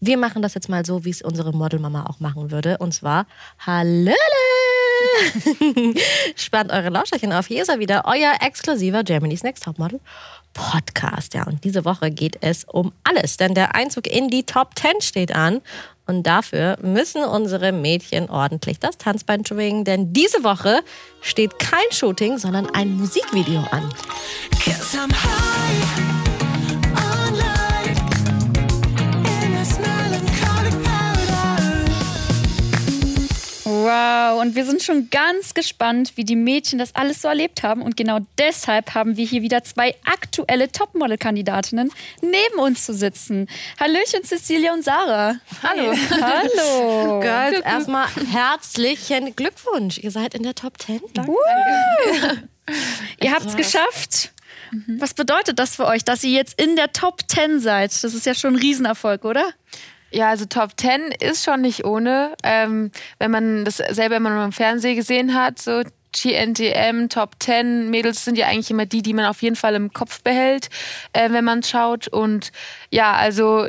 Wir machen das jetzt mal so, wie es unsere Modelmama auch machen würde. Und zwar Hallöle! Spannt eure Lauscherchen auf. Hier ist er wieder, euer exklusiver Germany's Next Topmodel Podcast. Ja, und diese Woche geht es um alles, denn der Einzug in die Top 10 steht an. Und dafür müssen unsere Mädchen ordentlich das Tanzbein schwingen, denn diese Woche steht kein Shooting, sondern ein Musikvideo an. Wow, und wir sind schon ganz gespannt, wie die Mädchen das alles so erlebt haben. Und genau deshalb haben wir hier wieder zwei aktuelle Topmodel-Kandidatinnen neben uns zu sitzen. Hallöchen, Cecilia und Sarah. Hallo. Hallo. Girls, erstmal herzlichen Glückwunsch. Ihr seid in der Top 10. Danke. Ihr habt es geschafft. Was bedeutet das für euch, dass ihr jetzt in der Top 10 seid? Das ist ja schon ein Riesenerfolg, oder? Ja, also Top 10 ist schon nicht ohne. Ähm, wenn man das selber immer nur im Fernsehen gesehen hat, so GNTM, Top 10 Mädels sind ja eigentlich immer die, die man auf jeden Fall im Kopf behält, äh, wenn man schaut. Und ja, also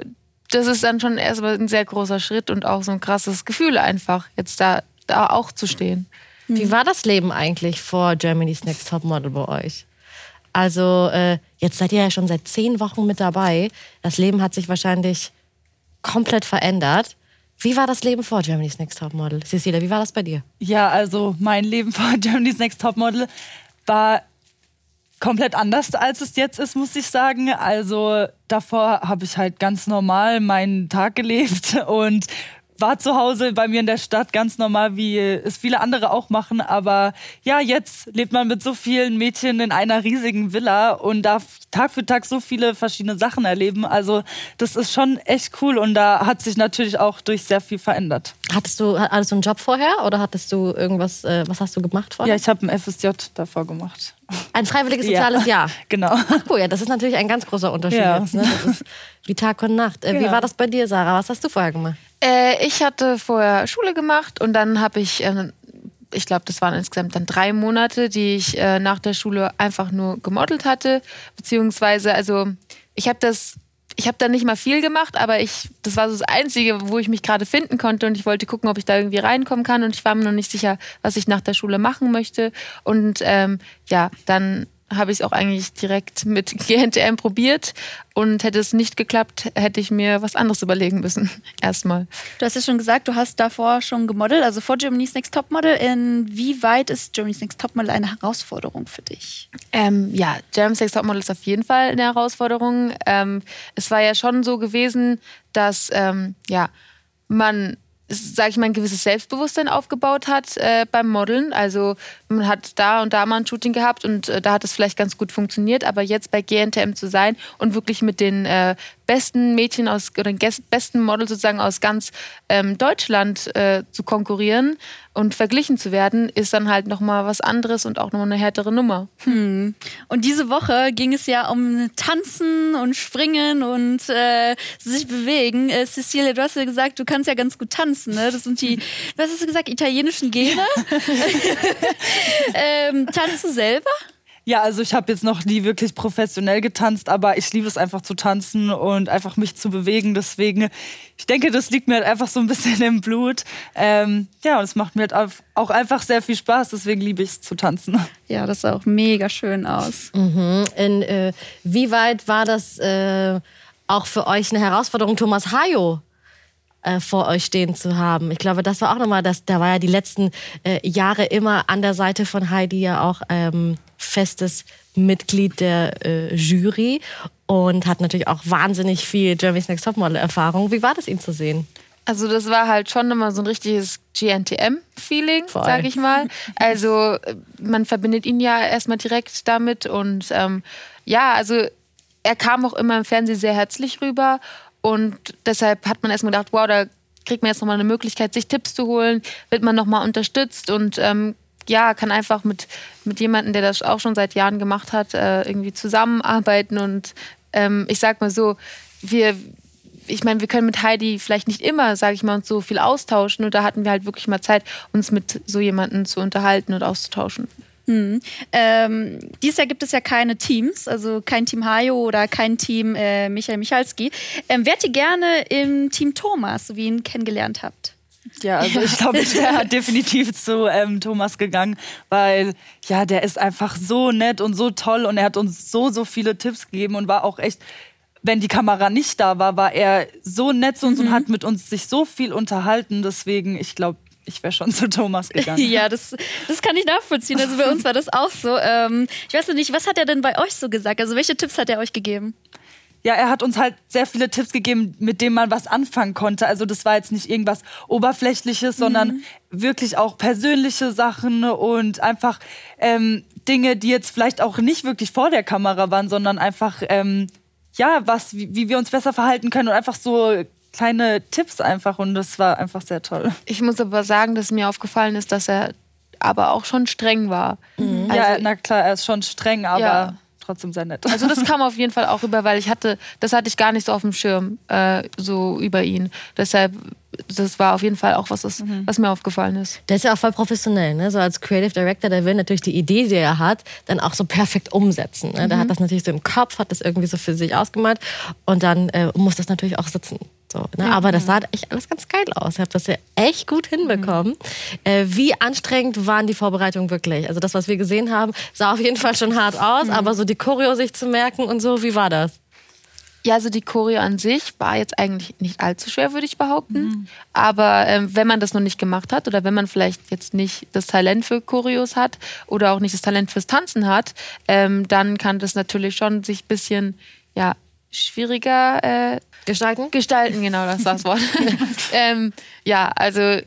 das ist dann schon erstmal ein sehr großer Schritt und auch so ein krasses Gefühl einfach, jetzt da, da auch zu stehen. Wie war das Leben eigentlich vor Germany's Next Topmodel bei euch? Also äh, jetzt seid ihr ja schon seit zehn Wochen mit dabei. Das Leben hat sich wahrscheinlich komplett verändert. Wie war das Leben vor Germany's Next Topmodel? Cecilia, wie war das bei dir? Ja, also mein Leben vor Germany's Next Topmodel war komplett anders, als es jetzt ist, muss ich sagen. Also davor habe ich halt ganz normal meinen Tag gelebt und war zu Hause bei mir in der Stadt ganz normal, wie es viele andere auch machen. Aber ja, jetzt lebt man mit so vielen Mädchen in einer riesigen Villa und darf Tag für Tag so viele verschiedene Sachen erleben. Also das ist schon echt cool und da hat sich natürlich auch durch sehr viel verändert. Hattest du, hattest du einen Job vorher oder hattest du irgendwas, äh, was hast du gemacht vorher? Ja, ich habe ein FSJ davor gemacht. Ein freiwilliges soziales ja, Jahr. Genau. Ach cool, ja, das ist natürlich ein ganz großer Unterschied Ja. jetzt. Ne? Das ist wie Tag und Nacht. Äh, Wie Genau. war das bei dir, Sarah? Was hast du vorher gemacht? Äh, ich hatte vorher Schule gemacht und dann habe ich, äh, ich glaube, das waren insgesamt dann drei Monate, die ich äh, nach der Schule einfach nur gemodelt hatte. Beziehungsweise, also ich habe das, ich habe da nicht mal viel gemacht, aber ich, das war so das Einzige, wo ich mich gerade finden konnte und ich wollte gucken, ob ich da irgendwie reinkommen kann und ich war mir noch nicht sicher, was ich nach der Schule machen möchte. Und ähm, ja, dann habe ich es auch eigentlich direkt mit GNTM probiert und hätte es nicht geklappt, hätte ich mir was anderes überlegen müssen. Erstmal. Du hast ja schon gesagt, du hast davor schon gemodelt, also vor Germany's Next Topmodel. Inwieweit ist Germany's Next Topmodel eine Herausforderung für dich? Ähm, ja, German Sex Topmodel ist auf jeden Fall eine Herausforderung. Ähm, es war ja schon so gewesen, dass ähm, ja, man, sage ich mal, ein gewisses Selbstbewusstsein aufgebaut hat äh, beim Modeln. Also man hat da und da mal ein Shooting gehabt und äh, da hat es vielleicht ganz gut funktioniert. Aber jetzt bei GNTM zu sein und wirklich mit den äh, besten Mädchen aus oder den besten Models sozusagen aus ganz ähm, Deutschland äh, zu konkurrieren und verglichen zu werden, ist dann halt nochmal was anderes und auch nochmal eine härtere Nummer. Und diese Woche ging es ja um Tanzen und Springen und äh, sich bewegen. Äh, Cecilia, du hast ja gesagt, du kannst ja ganz gut tanzen. Ne? Das sind die, was hast du gesagt, italienischen Gene. ähm, tanzt du selber? Ja, also ich habe jetzt noch nie wirklich professionell getanzt, aber ich liebe es einfach zu tanzen und einfach mich zu bewegen. Deswegen, ich denke, das liegt mir halt einfach so ein bisschen im Blut. Ähm, ja, und es macht mir halt auch einfach sehr viel Spaß. Deswegen liebe ich es zu tanzen. Ja, das sah auch mega schön aus. In, äh, wie weit war das äh, auch für euch eine Herausforderung, Thomas Hayo äh, vor euch stehen zu haben? Ich glaube, das war auch nochmal, das, der war ja die letzten äh, Jahre immer an der Seite von Heidi ja auch ähm, festes Mitglied der äh, Jury und hat natürlich auch wahnsinnig viel Germany's Next Topmodel-Erfahrung. Wie war das, ihn zu sehen? Also das war halt schon immer so ein richtiges GNTM-Feeling, sage ich mal. Also äh, man verbindet ihn ja erstmal direkt damit und ähm, ja, also er kam auch immer im Fernsehen sehr herzlich rüber und deshalb hat man erstmal gedacht, wow, da kriegt man jetzt nochmal eine Möglichkeit, sich Tipps zu holen, wird man nochmal unterstützt und ähm, ja, kann einfach mit, mit jemandem, der das auch schon seit Jahren gemacht hat, äh, irgendwie zusammenarbeiten und ähm, ich sag mal so, wir, ich meine, wir können mit Heidi vielleicht nicht immer, sage ich mal, uns so viel austauschen. Und da hatten wir halt wirklich mal Zeit, uns mit so jemandem zu unterhalten und auszutauschen. Ähm, dieses Jahr gibt es ja keine Teams, also kein Team Hajo oder kein Team äh, Michael Michalski. Ähm, wärt ihr gerne im Team Thomas, so wie ihr ihn kennengelernt habt? Ja, also ich glaube, ich wäre definitiv zu ähm, Thomas gegangen, weil ja, der ist einfach so nett und so toll und er hat uns so, so viele Tipps gegeben und war auch echt, wenn die Kamera nicht da war, war er so nett zu uns und hat mit uns sich so viel unterhalten. Deswegen, ich glaube, ich wäre schon zu Thomas gegangen. Ja, das, das kann ich nachvollziehen. Also bei uns war das auch so. Ähm, ich weiß noch nicht, was hat er denn bei euch so gesagt? Also welche Tipps hat er euch gegeben? Ja, er hat uns halt sehr viele Tipps gegeben, mit denen man was anfangen konnte. Also das war jetzt nicht irgendwas Oberflächliches, sondern wirklich auch persönliche Sachen und einfach ähm, Dinge, die jetzt vielleicht auch nicht wirklich vor der Kamera waren, sondern einfach, ähm, ja, was, wie, wie wir uns besser verhalten können und einfach so kleine Tipps einfach. Und das war einfach sehr toll. Ich muss aber sagen, dass mir aufgefallen ist, dass er aber auch schon streng war. ja, Also, na klar, er ist schon streng, aber Ja. trotzdem sehr nett. also das kam auf jeden Fall auch rüber, weil ich hatte, das hatte ich gar nicht so auf dem Schirm, äh, so über ihn. Deshalb, das war auf jeden Fall auch was, was, was mir aufgefallen ist. Der ist ja auch voll professionell, ne? So als Creative Director, der will natürlich die Idee, die er hat, dann auch so perfekt umsetzen. Ne? Der hat das natürlich so im Kopf, hat das irgendwie so für sich ausgemalt und dann äh, muss das natürlich auch sitzen. So, ne? Aber das sah echt alles ganz geil aus. Ihr habt das ja echt gut hinbekommen. Äh, wie anstrengend waren die Vorbereitungen wirklich? Also das, was wir gesehen haben, sah auf jeden Fall schon hart aus, aber so die Choreo sich zu merken und so, wie war das? Ja, also die Choreo an sich war jetzt eigentlich nicht allzu schwer, würde ich behaupten. Aber ähm, wenn man das noch nicht gemacht hat oder wenn man vielleicht jetzt nicht das Talent für Choreos hat oder auch nicht das Talent fürs Tanzen hat, ähm, dann kann das natürlich schon sich ein bisschen ja, schwieriger äh, Gestalten? gestalten. Genau, das war das Wort. ähm, ja, also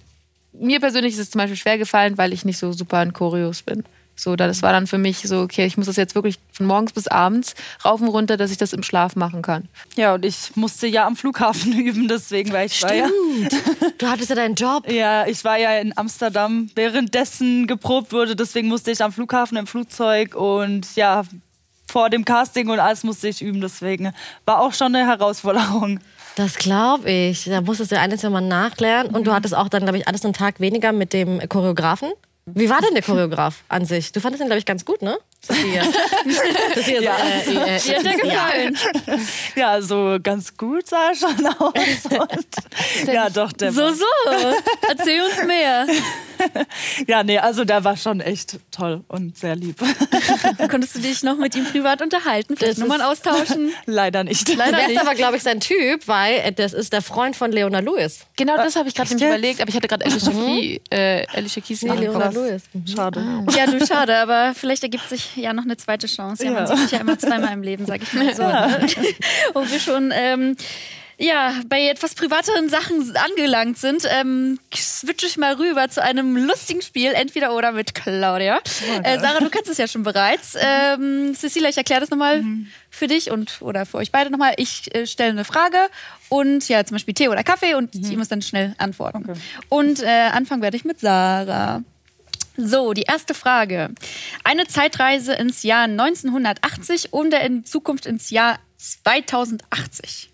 mir persönlich ist es zum Beispiel schwer gefallen, weil ich nicht so super in Choreos bin. So, da- das war dann für mich so, okay, ich muss das jetzt wirklich von morgens bis abends rauf und runter, dass ich das im Schlaf machen kann. Ja, und ich musste ja am Flughafen üben, deswegen, weil ich war ja, Du hattest ja deinen Job. ja, ich war ja in Amsterdam, währenddessen geprobt wurde, deswegen musste ich am Flughafen im Flugzeug und ja, vor dem Casting und alles musste ich üben, deswegen war auch schon eine Herausforderung. Das glaube ich. Da musstest du eines Mal nachlernen. Und du hattest auch dann, glaube ich, alles einen Tag weniger mit dem Choreografen. Wie war denn der Choreograf an sich? Du fandest ihn, glaube ich, ganz gut, ne? Sophia. Sophia so, Ja. äh, äh, Dir hat er gefallen. Ja, so ganz gut sah er schon aus. Und, ja, doch, der So, so. Erzähl uns mehr. Ja, nee, also der war schon echt toll und sehr lieb. Konntest du dich noch mit ihm privat unterhalten, vielleicht Das Nummern ist- austauschen. Leider nicht. Du Leider wärst nicht. aber, glaube ich, sein Typ, weil äh, das ist der Freund von Leona Lewis. Genau das habe ich gerade nämlich überlegt, aber ich hatte gerade Alicia, Key, äh, Alicia Keys Nee, Leona. Lewis. Mhm. Schade. Ja, du, schade, aber vielleicht ergibt sich ja noch eine zweite Chance. Ja, man Ja. sieht sich ja immer zweimal im Leben, sag ich mal so. Ne? Wo wir schon ähm, ja, bei etwas privateren Sachen angelangt sind, ähm, switche ich mal rüber zu einem lustigen Spiel, entweder oder mit Claudia. Äh, Sarah, du kennst es ja schon bereits. Ähm, Cecilia, ich erkläre das nochmal für dich und oder für euch beide nochmal. Ich äh, stelle eine Frage und ja, zum Beispiel Tee oder Kaffee und ihr müsst dann schnell antworten. Und äh, anfangen werde ich mit Sarah. So, die erste Frage. Eine Zeitreise ins Jahr 1980 und in Zukunft ins Jahr 2080.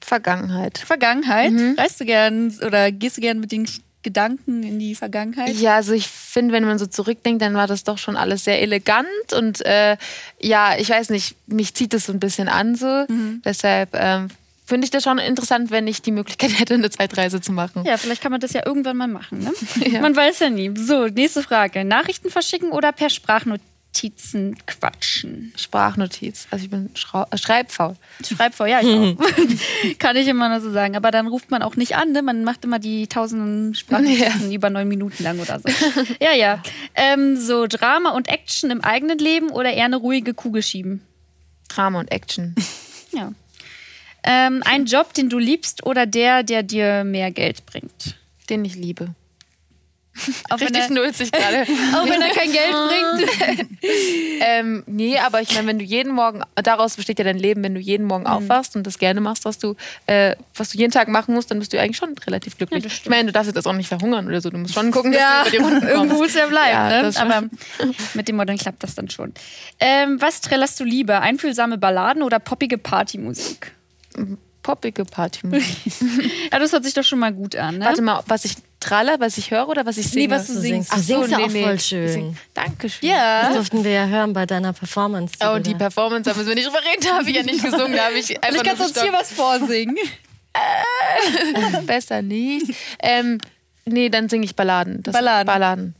Vergangenheit. Vergangenheit. Reist du gern oder gehst du gern mit den Gedanken in die Vergangenheit? Ja, also ich finde, wenn man so zurückdenkt, dann war das doch schon alles sehr elegant und äh, ja, ich weiß nicht, mich zieht das so ein bisschen an so. Deshalb ähm, finde ich das schon interessant, wenn ich die Möglichkeit hätte, eine Zeitreise zu machen. Ja, vielleicht kann man das ja irgendwann mal machen. Ne? Man weiß ja nie. So, nächste Frage. Nachrichten verschicken oder per Sprachnotizen quatschen? Sprachnotiz. Also ich bin Schrau äh, schreibfaul. Schreib vor, ja, ich auch. Kann ich immer nur so sagen. Aber dann ruft man auch nicht an, ne? Man macht immer die tausenden Sprachnotizen über neun Minuten lang oder so. ja, ja. Ähm, so Drama und Action im eigenen Leben oder eher eine ruhige Kugel schieben? Drama und Action. Ähm, ein Job, den du liebst oder der, der dir mehr Geld bringt? Den ich liebe. Auch wenn, Richtig er, nulzig gerade. auch wenn er kein Geld bringt. ähm, nee, aber ich meine, wenn du jeden Morgen, daraus besteht ja dein Leben, wenn du jeden Morgen aufwachst und das gerne machst, was du, äh, was du jeden Tag machen musst, dann bist du eigentlich schon relativ glücklich. Ja, ich meine, du darfst jetzt auch nicht verhungern oder so. Du musst schon gucken, dass Ja, du über die Runden kommst. irgendwo muss er bleiben. Ja, ne? Aber mit dem Modeln klappt das dann schon. Ähm, was trällerst du lieber? Einfühlsame Balladen oder poppige Partymusik? Poppige Partymusik. Ja, das hört sich doch schon mal gut an. Ne? Warte mal, was ich Trailer, was ich höre oder was ich singe? Nee, was du singst. singst, du Ach so, singst ja nee, auch nee. voll schön. Dankeschön. Ja. Das durften wir ja hören bei deiner Performance. Oh, die Performance, da müssen wir nicht drüber reden, da habe ich ja nicht gesungen, da habe ich einfach Ich kann uns hier was vorsingen. gestockt. Besser nicht. Ähm, nee, dann singe ich Balladen. Das Balladen. Balladen.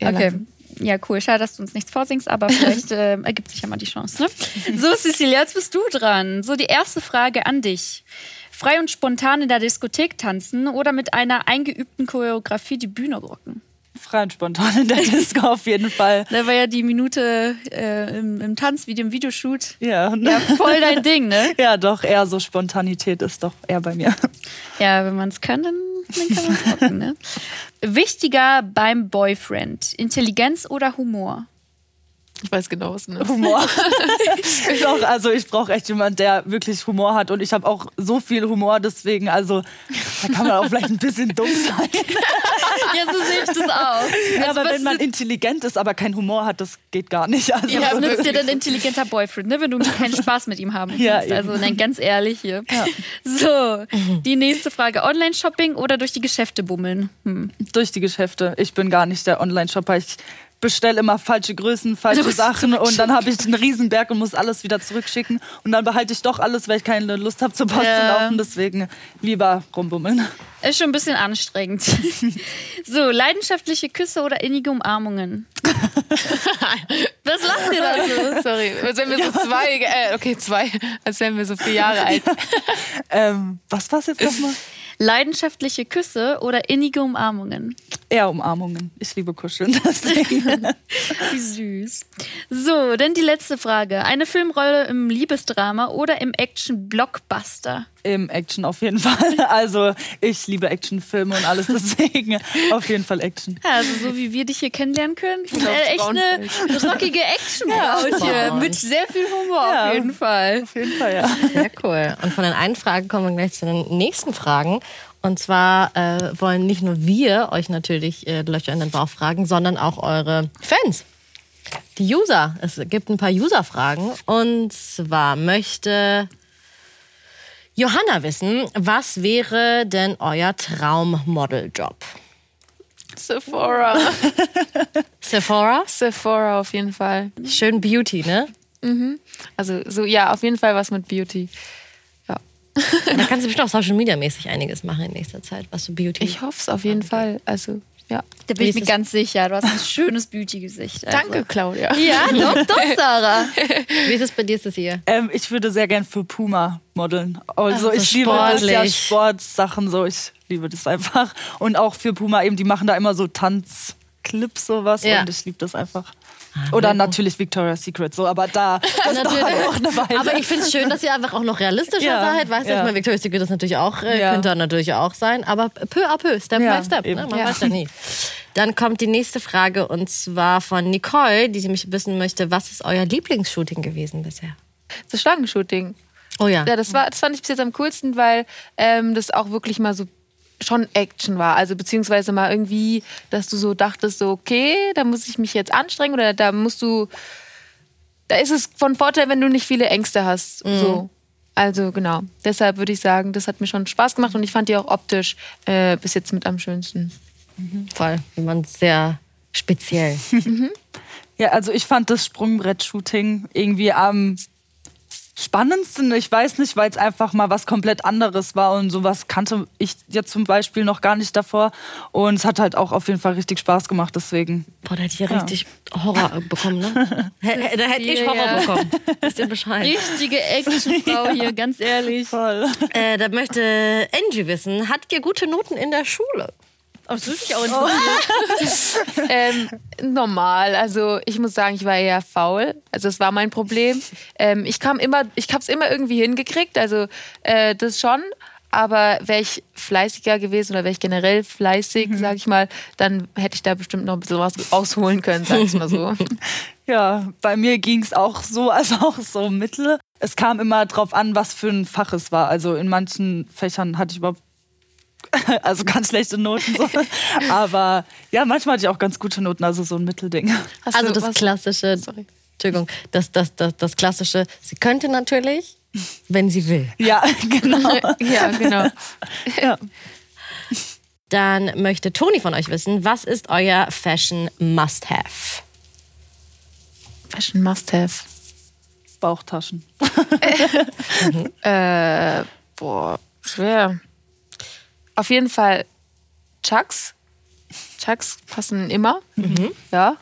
Ja, Okay. Ja, cool. Schade, dass du uns nichts vorsingst, aber vielleicht äh, ergibt sich ja mal die Chance. Ne? So, Cecilia, jetzt bist du dran. So, die erste Frage an dich. Frei und spontan in der Diskothek tanzen oder mit einer eingeübten Choreografie die Bühne rocken? Frei und spontan in der Disco auf jeden Fall. Da war ja die Minute äh, im, im Tanzvideo, im Videoshoot. Ja, Ja, voll dein Ding, ne? ja, doch, eher so Spontanität ist doch eher bei mir. Ja, wenn man es kann, dann, dann kann man es rocken, ne? Wichtiger beim Boyfriend, Intelligenz oder Humor? Ich weiß genau, was du meinst. Humor. Doch, also ich brauche echt jemanden, der wirklich Humor hat und ich habe auch so viel Humor, deswegen, also da kann man auch vielleicht ein bisschen dumm sein. Ja, so sehe ich das auch. Ja, aber was wenn man intelligent ist, aber keinen Humor hat, das geht gar nicht. Also, ja, Ja, nützt dir denn intelligenter Boyfriend, ne, wenn du keinen Spaß mit ihm haben kannst? Ja, eben. also, nein, ganz ehrlich hier. So, die nächste Frage. Online-Shopping oder durch die Geschäfte bummeln? Hm. durch die Geschäfte. Ich bin gar nicht der Online-Shopper. Ich bestelle immer falsche Größen, falsche Sachen und dann habe ich einen Riesenberg und muss alles wieder zurückschicken. Und dann behalte ich doch alles, weil ich keine Lust habe, zur Post Ja. zu laufen. Deswegen lieber rumbummeln. Ist schon ein bisschen anstrengend. So, leidenschaftliche Küsse oder innige Umarmungen? Was lacht ihr da so? Sorry, als wären wir so zwei, äh, okay, zwei, als wären wir so vier Jahre alt. Ähm, was war es jetzt nochmal? Leidenschaftliche Küsse oder innige Umarmungen? Eher Umarmungen. Ich liebe Kuscheln. Wie süß. So, dann die letzte Frage. Eine Filmrolle im Liebesdrama oder im Action-Blockbuster? Im Action auf jeden Fall. Also ich liebe Actionfilme und alles, deswegen auf jeden Fall Action. Ja, also so wie wir dich hier kennenlernen können. Bist aufs echt eine rockige Action-Braut hier. Mit sehr viel Humor Ja. auf jeden Fall. Auf jeden Fall, ja. Sehr cool. Und von den einen Fragen kommen wir gleich zu den nächsten Fragen. Und zwar äh, wollen nicht nur wir euch natürlich äh, Löcher in den Bauch fragen, sondern auch eure Fans. Die User. Es gibt ein paar User-Fragen. Und zwar möchte Johanna wissen, was wäre denn euer Traummodeljob? Sephora. Sephora? Sephora auf jeden Fall. Schön Beauty, ne? Also so, ja, auf jeden Fall was mit Beauty. Da kannst du bestimmt auch Social Media mäßig einiges machen in nächster Zeit, was so Beauty. Ich hoffe es auf jeden Fall. Also, ja. Da bin ich ist mir ganz sicher. Du hast ein schönes Beauty-Gesicht. Also. Danke, Claudia. Ja, doch, doch, Sarah. Wie ist es bei dir, Cecilia? Ähm, ich würde sehr gern für Puma modeln. Also Ach, so ich liebe das ja sportlich. Sportsachen so. Ich liebe das einfach. Und auch für Puma eben, die machen da immer so Tanzclips sowas Ja. und ich liebe das einfach. Oder natürlich Victoria's Secret so, aber da das Natürlich. dauert auch eine Weile. Aber ich finde es schön, dass ihr einfach auch noch realistischer Ja, seid. Weißt du, ja. ich meine, Victoria's Secret ist natürlich auch, äh, Ja. könnte natürlich auch sein, aber peu à peu, Step Ja, by Step. Ne? Man Ja. weiß ja nie. Dann kommt die nächste Frage und zwar von Nicole, die sie mich wissen möchte, was ist euer Lieblingsshooting gewesen bisher? Das Schlangenshooting. Oh ja. Ja, das, war, das fand ich bis jetzt am coolsten, weil ähm, das auch wirklich mal so schon Action war. Also beziehungsweise mal irgendwie, dass du so dachtest, so, okay, da muss ich mich jetzt anstrengen oder da musst du. Da ist es von Vorteil, wenn du nicht viele Ängste hast. So. Also genau. Deshalb würde ich sagen, das hat mir schon Spaß gemacht und ich fand die auch optisch äh, bis jetzt mit am schönsten. Voll. Man sehr speziell. Ja, also ich fand das Sprungbrett-Shooting irgendwie am spannendsten. Ich weiß nicht, weil es einfach mal was komplett anderes war und sowas kannte ich jetzt zum Beispiel noch gar nicht davor. Und es hat halt auch auf jeden Fall richtig Spaß gemacht, deswegen. Boah, da hätte ich ja richtig Horror bekommen, ne? Da hätte ich Ja, Horror ja. bekommen. Wisst ihr Bescheid? Richtige Actionfrau hier, ganz ehrlich. Voll. Äh, da möchte Angie wissen, hattet ihr gute Noten in der Schule? Oh, das mich auch interessieren. ähm, normal. Also ich muss sagen, ich war eher faul. Also das war mein Problem. Ähm, ich kam immer, ich habe es immer irgendwie hingekriegt. Also äh, das schon. Aber wäre ich fleißiger gewesen oder wäre ich generell fleißig, sag ich mal, dann hätte ich da bestimmt noch ein bisschen was rausholen können, sag ich mal so. Ja, bei mir ging es auch so, also auch so mittel. Es kam immer drauf an, was für ein Fach es war. Also in manchen Fächern hatte ich überhaupt also ganz schlechte Noten so. Aber ja, manchmal hatte ich auch ganz gute Noten, also so ein Mittelding. Hast Also du das was- klassische, Sorry. Entschuldigung, das, das, das, das klassische, sie könnte natürlich, wenn sie will. Ja, genau. Ja, genau. Ja. Dann möchte Toni von euch wissen, was ist euer Fashion Must-Have? Fashion Must-Have. Bauchtaschen. Äh, boah, schwer. Auf jeden Fall Chucks. Chucks passen immer. Ja.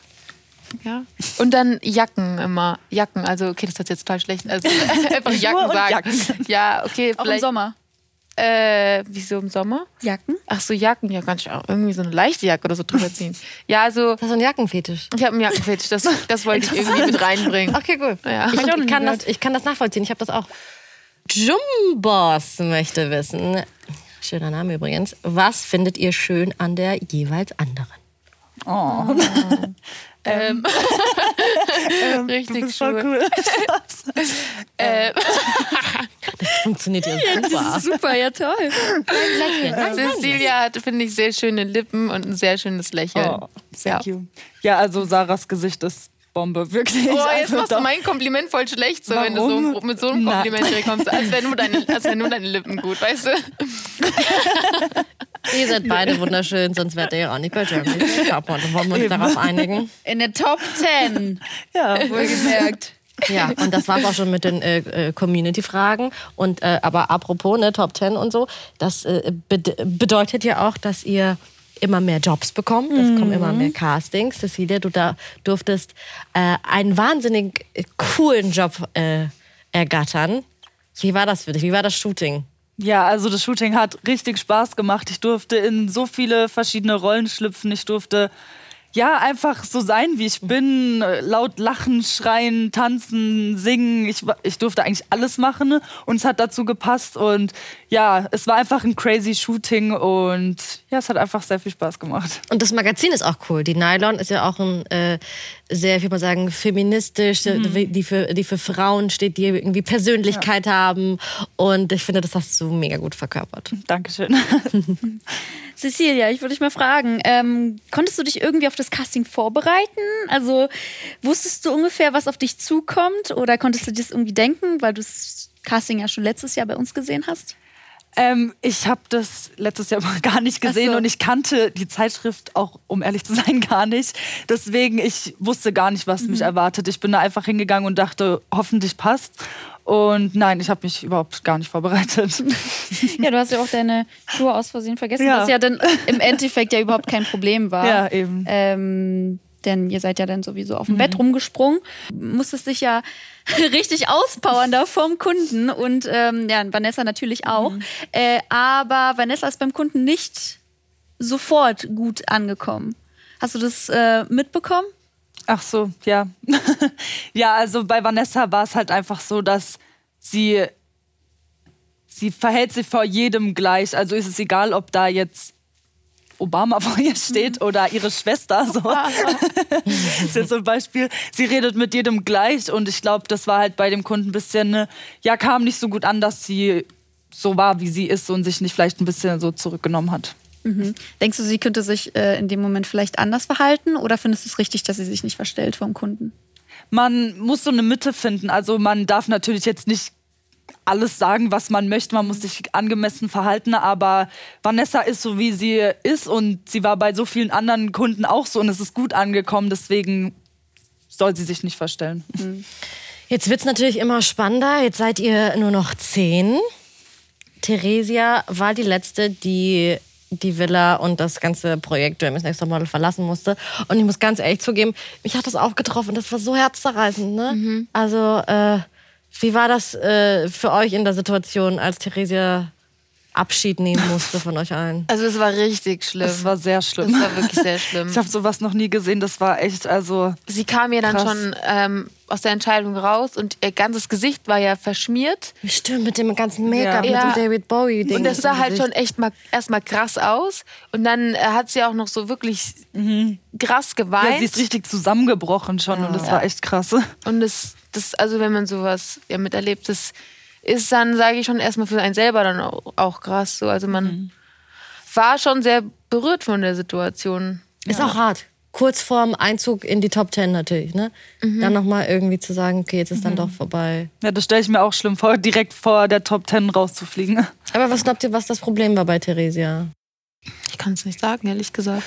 Ja. Und dann Jacken immer. Jacken, also, okay, das ist jetzt total schlecht. Also einfach Jacken sagen. Jacken. Ja, okay, Auch im. Sommer. Äh, wieso im Sommer? Jacken? Ach so, Jacken, ja, kann ich auch irgendwie so eine leichte Jacke oder so drüber ziehen. Ja, also, Das ist ein Jackenfetisch. ich habe einen Jackenfetisch, das, das wollte ich irgendwie mit reinbringen. Okay, cool. Ja. Ich, ich kann das, ich kann das nachvollziehen. Ich habe das auch. Jumbos möchte wissen, schöner Name übrigens, was findet ihr schön an der jeweils anderen? Oh. Ähm, Du richtig bist voll schön. cool. Äh, Funktioniert ja super. Super, ja toll. Nein, nein. Cecilia hat, finde ich, sehr schöne Lippen und ein sehr schönes Lächeln. Oh, thank you. Ja, also Sarahs Gesicht ist Bombe, wirklich. Oh, jetzt also, machst du doch. mein Kompliment voll schlecht, so, wenn du so, mit so einem. Kompliment direkt kommst, als wären nur, deine, als wären nur deine Lippen gut, weißt du? Ihr seid beide wunderschön, sonst wärt ihr ja auch nicht bei Germany. Dann wollen wir uns darauf einigen. In der Top 10, Ja, wohlgemerkt. Ja, und das war's auch schon mit den äh, äh, Community-Fragen. Und äh, aber apropos ne, Top 10 und so, das äh, bed bedeutet ja auch, dass ihr immer mehr Jobs bekommt. Es kommen immer mehr Castings. Cecilia, du da durftest äh, einen wahnsinnig coolen Job äh, ergattern. Wie war das für dich? Wie war das Shooting? Ja, also das Shooting hat richtig Spaß gemacht. Ich durfte in so viele verschiedene Rollen schlüpfen. Ich durfte ja einfach so sein, wie ich bin. Laut lachen, schreien, tanzen, singen. Ich, ich durfte eigentlich alles machen und es hat dazu gepasst. Und ja, es war einfach ein crazy Shooting und ja, es hat einfach sehr viel Spaß gemacht. Und das Magazin ist auch cool. Die Nylon ist ja auch ein äh, sehr, ich würde mal sagen, feministisch, die, für, die für Frauen steht, die irgendwie Persönlichkeit haben. Und ich finde, das hast du mega gut verkörpert. Dankeschön. Cecilia, ich würde dich mal fragen, ähm, konntest du dich irgendwie auf das Casting vorbereiten? Also wusstest du ungefähr, was auf dich zukommt? Oder konntest du dir das irgendwie denken, weil du das Casting ja schon letztes Jahr bei uns gesehen hast? Ähm, ich habe das letztes Jahr gar nicht gesehen so. und ich kannte die Zeitschrift auch, um ehrlich zu sein, gar nicht. Deswegen, ich wusste gar nicht, was mich erwartet. Ich bin da einfach hingegangen und dachte, hoffentlich passt. Und nein, ich habe mich überhaupt gar nicht vorbereitet. Ja, du hast ja auch deine Schuhe aus Versehen vergessen, Ja. was ja dann im Endeffekt ja überhaupt kein Problem war. Ja, eben. Ähm, denn ihr seid ja dann sowieso auf dem Bett rumgesprungen, musstest dich ja richtig auspowern da vom Kunden und ähm, ja, Vanessa natürlich auch. Äh, aber Vanessa ist beim Kunden nicht sofort gut angekommen. Hast du das äh, mitbekommen? Ach so, ja. ja, also bei Vanessa war es halt einfach so, dass sie, sie verhält sich vor jedem gleich. Also ist es egal, ob da jetzt Obama vor ihr steht oder ihre Schwester. So. ist jetzt so ein Beispiel. Sie redet mit jedem gleich und ich glaube, das war halt bei dem Kunden ein bisschen, ne, ja, kam nicht so gut an, dass sie so war, wie sie ist und sich nicht vielleicht ein bisschen so zurückgenommen hat. Denkst du, sie könnte sich äh, in dem Moment vielleicht anders verhalten oder findest du es richtig, dass sie sich nicht verstellt vom Kunden? man muss so eine Mitte finden. Also man darf natürlich jetzt nicht alles sagen, was man möchte. Man muss sich angemessen verhalten. Aber Vanessa ist so, wie sie ist. Und sie war bei so vielen anderen Kunden auch so. Und es ist gut angekommen. Deswegen soll sie sich nicht verstellen. Jetzt wird es natürlich immer spannender. Jetzt seid ihr nur noch zehn. Theresia war die letzte, die die Villa und das ganze Projekt Germany's Next Top Model verlassen musste. Und ich muss ganz ehrlich zugeben, mich hat das auch getroffen. Das war so herzzerreißend. Ne? Also, äh, wie war das äh, für euch in der Situation, als Theresia Abschied nehmen musste von euch allen? Also es war richtig schlimm. Das war sehr schlimm. Das war wirklich sehr schlimm. Ich habe sowas noch nie gesehen. Das war echt, also Sie kam ja dann Krass. schon ähm, aus der Entscheidung raus und ihr ganzes Gesicht war ja verschmiert. Stimmt, mit dem ganzen Make-up, Ja. mit dem David Bowie-Ding. Und das sah halt schon echt mal erstmal krass aus. Und dann äh, hat sie auch noch so wirklich krass ja, geweint. sie ist richtig zusammengebrochen schon. Und das war echt krass. und das, das, also wenn man sowas ja miterlebt, das ist dann, sage ich schon, erstmal für einen selber dann auch, auch krass. So. Also man war schon sehr berührt von der Situation. Ist auch hart. Kurz vorm Einzug in die Top Ten natürlich, ne? Dann nochmal irgendwie zu sagen, okay, jetzt ist dann doch vorbei. Ja, das stelle ich mir auch schlimm vor, direkt vor der Top Ten rauszufliegen. Aber was glaubt ihr, was das Problem war bei Theresia? Ich kann es nicht sagen, ehrlich gesagt.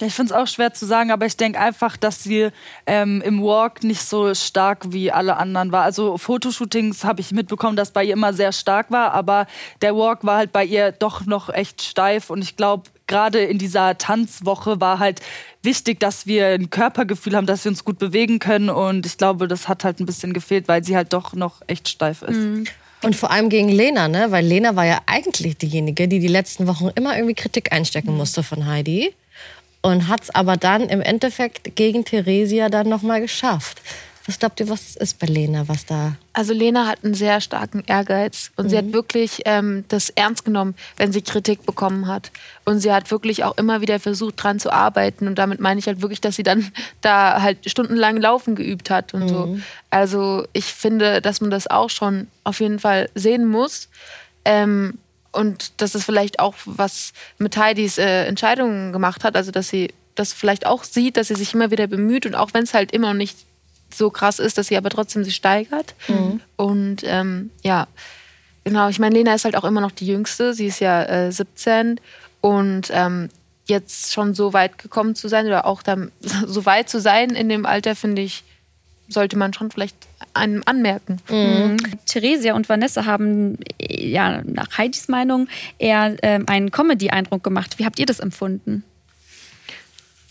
Ich finde es auch schwer zu sagen, aber ich denke einfach, dass sie ähm, im Walk nicht so stark wie alle anderen war. Also Fotoshootings habe ich mitbekommen, dass bei ihr immer sehr stark war, aber der Walk war halt bei ihr doch noch echt steif und ich glaube, gerade in dieser Tanzwoche war halt wichtig, dass wir ein Körpergefühl haben, dass wir uns gut bewegen können und ich glaube, das hat halt ein bisschen gefehlt, weil sie halt doch noch echt steif ist. Mhm. Und vor allem gegen Lena, ne? Weil Lena war ja eigentlich diejenige, die die letzten Wochen immer irgendwie Kritik einstecken musste von Heidi und hat es aber dann im Endeffekt gegen Theresia dann nochmal geschafft. Was glaubt ihr, was ist bei Lena, was da? Also Lena hat einen sehr starken Ehrgeiz und mhm. sie hat mhm. wirklich ähm, das ernst genommen, wenn sie Kritik bekommen hat. Und sie hat wirklich auch immer wieder versucht, dran zu arbeiten. Und damit meine ich halt wirklich, dass sie dann da halt stundenlang Laufen geübt hat und mhm. so. Also ich finde, dass man das auch schon auf jeden Fall sehen muss. Ähm, und dass es vielleicht auch was mit Heidis äh, Entscheidungen gemacht hat, also dass sie das vielleicht auch sieht, dass sie sich immer wieder bemüht. Und auch wenn es halt immer noch nicht so krass ist, dass sie aber trotzdem sich steigert. Mhm. Und ähm, ja, genau, ich meine, Lena ist halt auch immer noch die Jüngste, sie ist ja äh, 17 und ähm, jetzt schon so weit gekommen zu sein oder auch dann so weit zu sein in dem Alter, finde ich, sollte man schon vielleicht einem anmerken. Mhm. Theresia und Vanessa haben ja nach Heidis Meinung eher ähm, einen Comedy-Eindruck gemacht. Wie habt ihr das empfunden?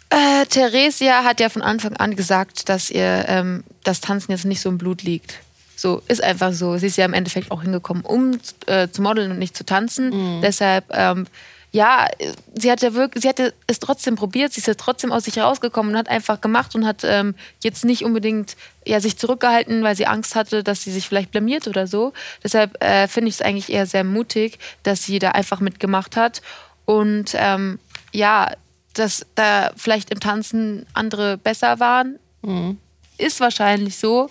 Äh, Theresia hat ja von Anfang an gesagt, dass ihr ähm, das Tanzen jetzt nicht so im Blut liegt. So, ist einfach so. Sie ist ja im Endeffekt auch hingekommen, um äh, zu modeln und nicht zu tanzen. Mhm. Deshalb ähm, ja, sie hat ja wirklich, sie hatte es trotzdem probiert, sie ist ja trotzdem aus sich rausgekommen und hat einfach gemacht und hat ähm, jetzt nicht unbedingt ja, sich zurückgehalten, weil sie Angst hatte, dass sie sich vielleicht blamiert oder so. Deshalb äh, finde ich es eigentlich eher sehr mutig, dass sie da einfach mitgemacht hat. Und ähm, ja, dass da vielleicht im Tanzen andere besser waren, mhm. ist wahrscheinlich so.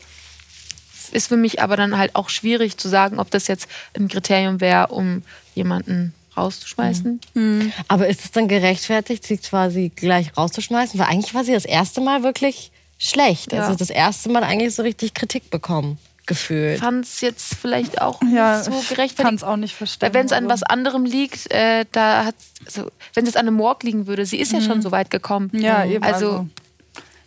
Ist für mich aber dann halt auch schwierig zu sagen, ob das jetzt ein Kriterium wäre, um jemanden rauszuschmeißen. Mhm. Aber ist es dann gerechtfertigt, sie quasi gleich rauszuschmeißen? Weil eigentlich war sie das erste Mal wirklich schlecht. Ja. Also das erste Mal eigentlich so richtig Kritik bekommen. Gefühlt. Fand es jetzt vielleicht auch ja, nicht so gerechtfertigt. Kann es auch nicht verstehen. Weil wenn es an was anderem liegt, äh, da hat also, wenn es an einem Walk liegen würde, sie ist mhm. ja schon so weit gekommen. Ja, eben. Also, also.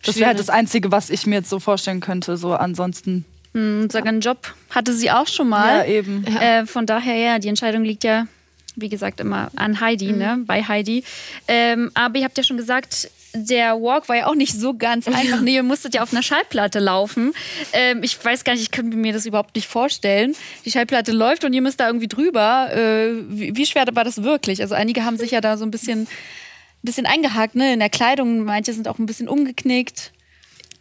das wäre halt das Einzige, was ich mir jetzt so vorstellen könnte. So ansonsten. Mhm, sogar einen Job hatte sie auch schon mal. Ja, eben. Äh, von daher, ja, die Entscheidung liegt ja wie gesagt, immer an Heidi, mhm. ne? bei Heidi. Ähm, aber ihr habt ja schon gesagt, der Walk war ja auch nicht so ganz einfach. Nee, ihr musstet ja auf einer Schallplatte laufen. Ähm, ich weiß gar nicht, ich könnte mir das überhaupt nicht vorstellen. Die Schallplatte läuft und ihr müsst da irgendwie drüber. Äh, wie, wie, schwer war das wirklich? Also einige haben sich ja da so ein bisschen, bisschen eingehakt, ne? In der Kleidung, manche sind auch ein bisschen umgeknickt.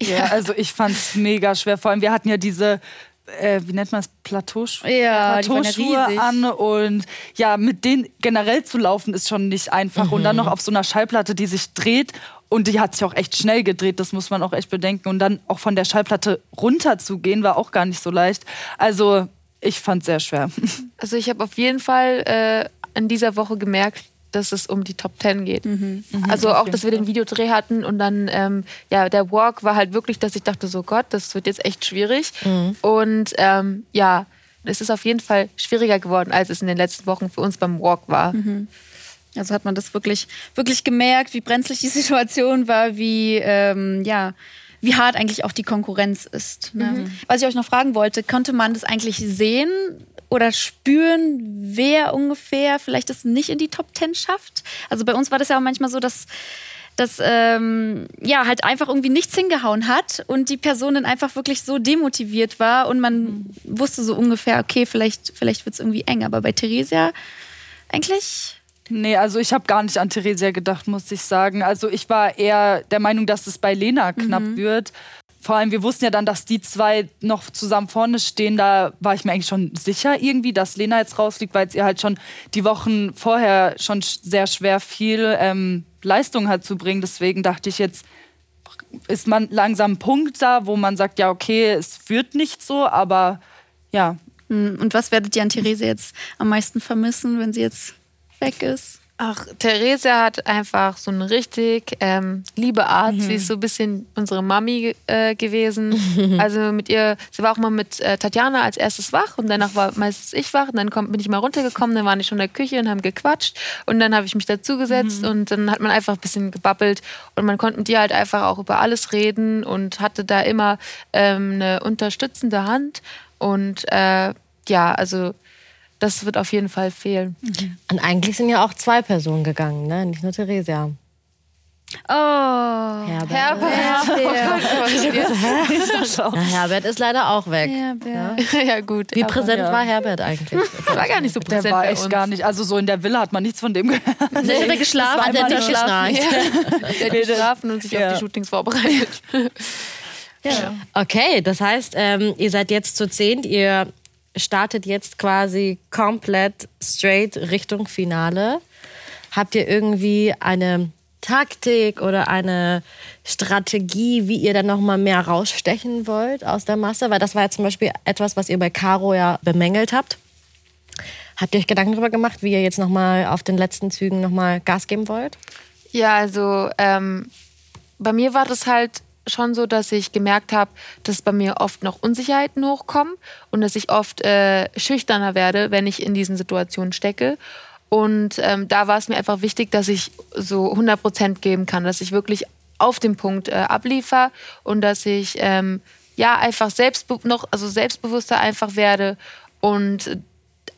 Ja, also ich fand es mega schwer. Vor allem, wir hatten ja diese äh, wie nennt man es, Plateauschuhe ja, ja an und ja, mit denen generell zu laufen ist schon nicht einfach mhm. und dann noch auf so einer Schallplatte, die sich dreht und die hat sich auch echt schnell gedreht, das muss man auch echt bedenken und dann auch von der Schallplatte runter zu gehen, war auch gar nicht so leicht. Also ich fand es sehr schwer. Also ich habe auf jeden Fall äh, in dieser Woche gemerkt, dass es um die Top Ten geht. Mhm. Mhm. Also auch, dass wir den Videodreh hatten und dann, ähm, ja, der Walk war halt wirklich, dass ich dachte, so Gott, das wird jetzt echt schwierig. Mhm. Und ähm, ja, es ist auf jeden Fall schwieriger geworden, als es in den letzten Wochen für uns beim Walk war. Mhm. Also hat man das wirklich, wirklich gemerkt, wie brenzlig die Situation war, wie, ähm, ja, wie hart eigentlich auch die Konkurrenz ist. Ne? Mhm. Was ich euch noch fragen wollte, konnte man das eigentlich sehen, oder spüren, wer ungefähr vielleicht es nicht in die Top Ten schafft. Also bei uns war das ja auch manchmal so, dass dass ähm, ja halt einfach irgendwie nichts hingehauen hat und die Person dann einfach wirklich so demotiviert war und man mhm. wusste so ungefähr, okay, vielleicht, vielleicht wird es irgendwie eng. Aber bei Theresia eigentlich. Nee, also ich habe gar nicht an Theresia gedacht, muss ich sagen. Also ich war eher der Meinung, dass es bei Lena knapp mhm. wird vor allem, wir wussten ja dann, dass die zwei noch zusammen vorne stehen. Da war ich mir eigentlich schon sicher irgendwie, dass Lena jetzt rausfliegt, weil es ihr halt schon die Wochen vorher schon sehr schwer viel ähm, Leistung hat zu bringen. Deswegen dachte ich jetzt, ist man langsam ein Punkt da, wo man sagt, ja, okay, es wird nicht so, aber ja. Hm, und was werdet ihr an Therese jetzt am meisten vermissen, wenn sie jetzt weg ist? Ach, Theresa hat einfach so eine richtig ähm, liebe Art. Mhm. Sie ist so ein bisschen unsere Mami äh, gewesen. also mit ihr, sie war auch mal mit äh, Tatjana als erstes wach und danach war meistens ich wach und dann komm, bin ich mal runtergekommen, dann waren die schon in der Küche und haben gequatscht und dann habe ich mich dazugesetzt Mhm. und dann hat man einfach ein bisschen gebabbelt und man konnte mit ihr halt einfach auch über alles reden und hatte da immer ähm, eine unterstützende Hand und äh, ja, also das wird auf jeden Fall fehlen. Und eigentlich sind ja auch zwei Personen gegangen, ne? Nicht nur Theresia. Oh. Herbert. Herbert. Na, Herbert ist leider auch weg. Herbert. ja, gut. Wie aber- präsent ja. war Herbert eigentlich? war gar nicht so Der präsent war bei echt uns. gar nicht. Also so in der Villa hat man nichts von dem gehört. Nee, hat er geschlafen? Hat er Hat geschlafen? geschnarcht? Der hat geschlafen und sich Ja. auf die Shootings vorbereitet. Okay, das heißt, ähm, ihr seid jetzt zu zehnt. Ihr startet jetzt quasi komplett straight Richtung Finale. Habt ihr irgendwie eine Taktik oder eine Strategie, wie ihr dann noch mal mehr rausstechen wollt aus der Masse? Weil das war ja zum Beispiel etwas, was ihr bei Caro ja bemängelt habt. Habt ihr euch Gedanken darüber gemacht, wie ihr jetzt noch mal auf den letzten Zügen noch mal Gas geben wollt? Ja, also ähm, bei mir war das halt schon so, dass ich gemerkt habe, dass bei mir oft noch Unsicherheiten hochkommen und dass ich oft äh, schüchterner werde, wenn ich in diesen Situationen stecke. Und ähm, da war es mir einfach wichtig, dass ich so 100 Prozent geben kann, dass ich wirklich auf dem Punkt äh, abliefer und dass ich ähm, ja einfach selbstbe noch also selbstbewusster einfach werde und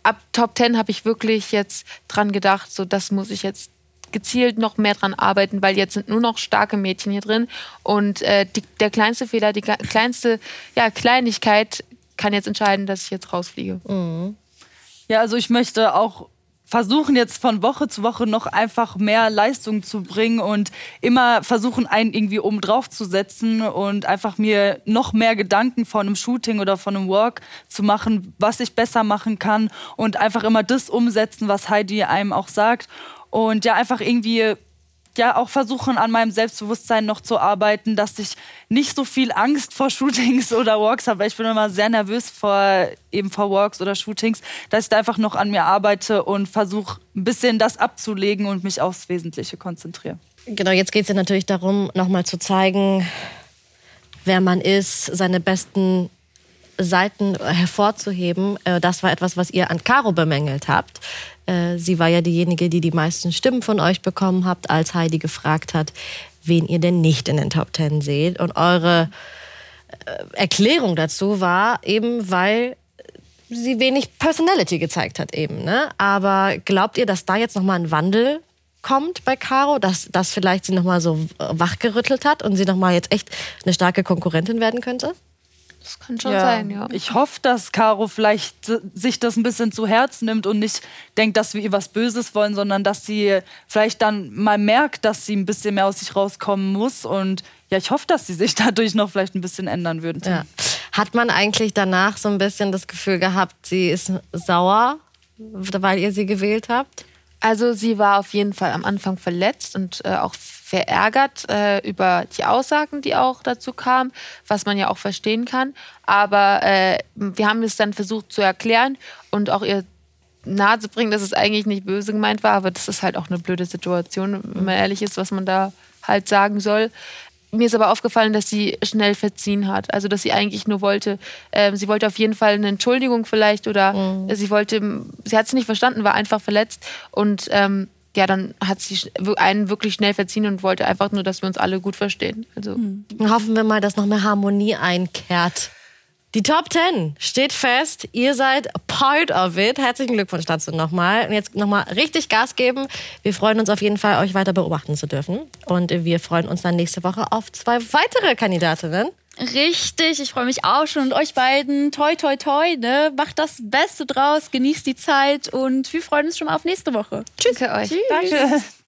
ab Top 10 habe ich wirklich jetzt dran gedacht, so das muss ich jetzt gezielt noch mehr dran arbeiten, weil jetzt sind nur noch starke Mädchen hier drin. Und äh, die, der kleinste Fehler, die kleinste ja, Kleinigkeit kann jetzt entscheiden, dass ich jetzt rausfliege. Ja, also ich möchte auch versuchen jetzt von Woche zu Woche noch einfach mehr Leistung zu bringen und immer versuchen, einen irgendwie oben drauf zu setzen und einfach mir noch mehr Gedanken von einem Shooting oder von einem Work zu machen, was ich besser machen kann und einfach immer das umsetzen, was Heidi einem auch sagt und ja einfach irgendwie ja auch versuchen, an meinem Selbstbewusstsein noch zu arbeiten, dass ich nicht so viel Angst vor Shootings oder Walks habe. weil Ich bin immer sehr nervös vor eben vor Walks oder Shootings, dass ich da einfach noch an mir arbeite und versuche, ein bisschen das abzulegen und mich aufs Wesentliche konzentriere. Genau, jetzt geht es ja natürlich darum, nochmal zu zeigen, wer man ist, seine besten Seiten hervorzuheben. Äh, Das war etwas, was ihr an Caro bemängelt habt. Äh, Sie war ja diejenige, die die meisten Stimmen von euch bekommen habt, als Heidi gefragt hat, wen ihr denn nicht in den Top Ten seht. Und eure äh, Erklärung dazu war eben, weil sie wenig Personality gezeigt hat eben. Ne? Aber glaubt ihr, dass da jetzt nochmal ein Wandel kommt bei Caro, dass das vielleicht sie nochmal so wachgerüttelt hat und sie nochmal jetzt echt eine starke Konkurrentin werden könnte? Das kann schon sein, ja. Ich hoffe, dass Caro vielleicht sich das ein bisschen zu Herzen nimmt und nicht denkt, dass wir ihr was Böses wollen, sondern dass sie vielleicht dann mal merkt, dass sie ein bisschen mehr aus sich rauskommen muss. Und ja, ich hoffe, dass sie sich dadurch noch vielleicht ein bisschen ändern würden. Ja. Hat man eigentlich danach so ein bisschen das Gefühl gehabt, sie ist sauer, weil ihr sie gewählt habt? Also sie war auf jeden Fall am Anfang verletzt und äh, auch verärgert äh, über die Aussagen, die auch dazu kamen, was man ja auch verstehen kann. Aber äh, wir haben es dann versucht zu erklären und auch ihr nahe zu bringen, dass es eigentlich nicht böse gemeint war, aber das ist halt auch eine blöde Situation, wenn man ehrlich ist, was man da halt sagen soll. Mir ist aber aufgefallen, dass sie schnell verziehen hat. Also, dass sie eigentlich nur wollte, ähm, sie wollte auf jeden Fall eine Entschuldigung vielleicht oder sie wollte, sie hat es nicht verstanden, war einfach verletzt und ähm, ja, dann hat sie einen wirklich schnell verziehen und wollte einfach nur, dass wir uns alle gut verstehen. Also, Hoffen wir mal, dass noch mehr Harmonie einkehrt. Die Top 10 steht fest. Ihr seid part of it. Herzlichen Glückwunsch dazu nochmal. Und jetzt nochmal richtig Gas geben. Wir freuen uns auf jeden Fall, euch weiter beobachten zu dürfen. Und wir freuen uns dann nächste Woche auf zwei weitere Kandidatinnen. Richtig, ich freue mich auch schon. Und euch beiden, toi, toi, toi, ne? Macht das Beste draus, genießt die Zeit und wir freuen uns schon mal auf nächste Woche. Tschüss. Danke euch. Danke.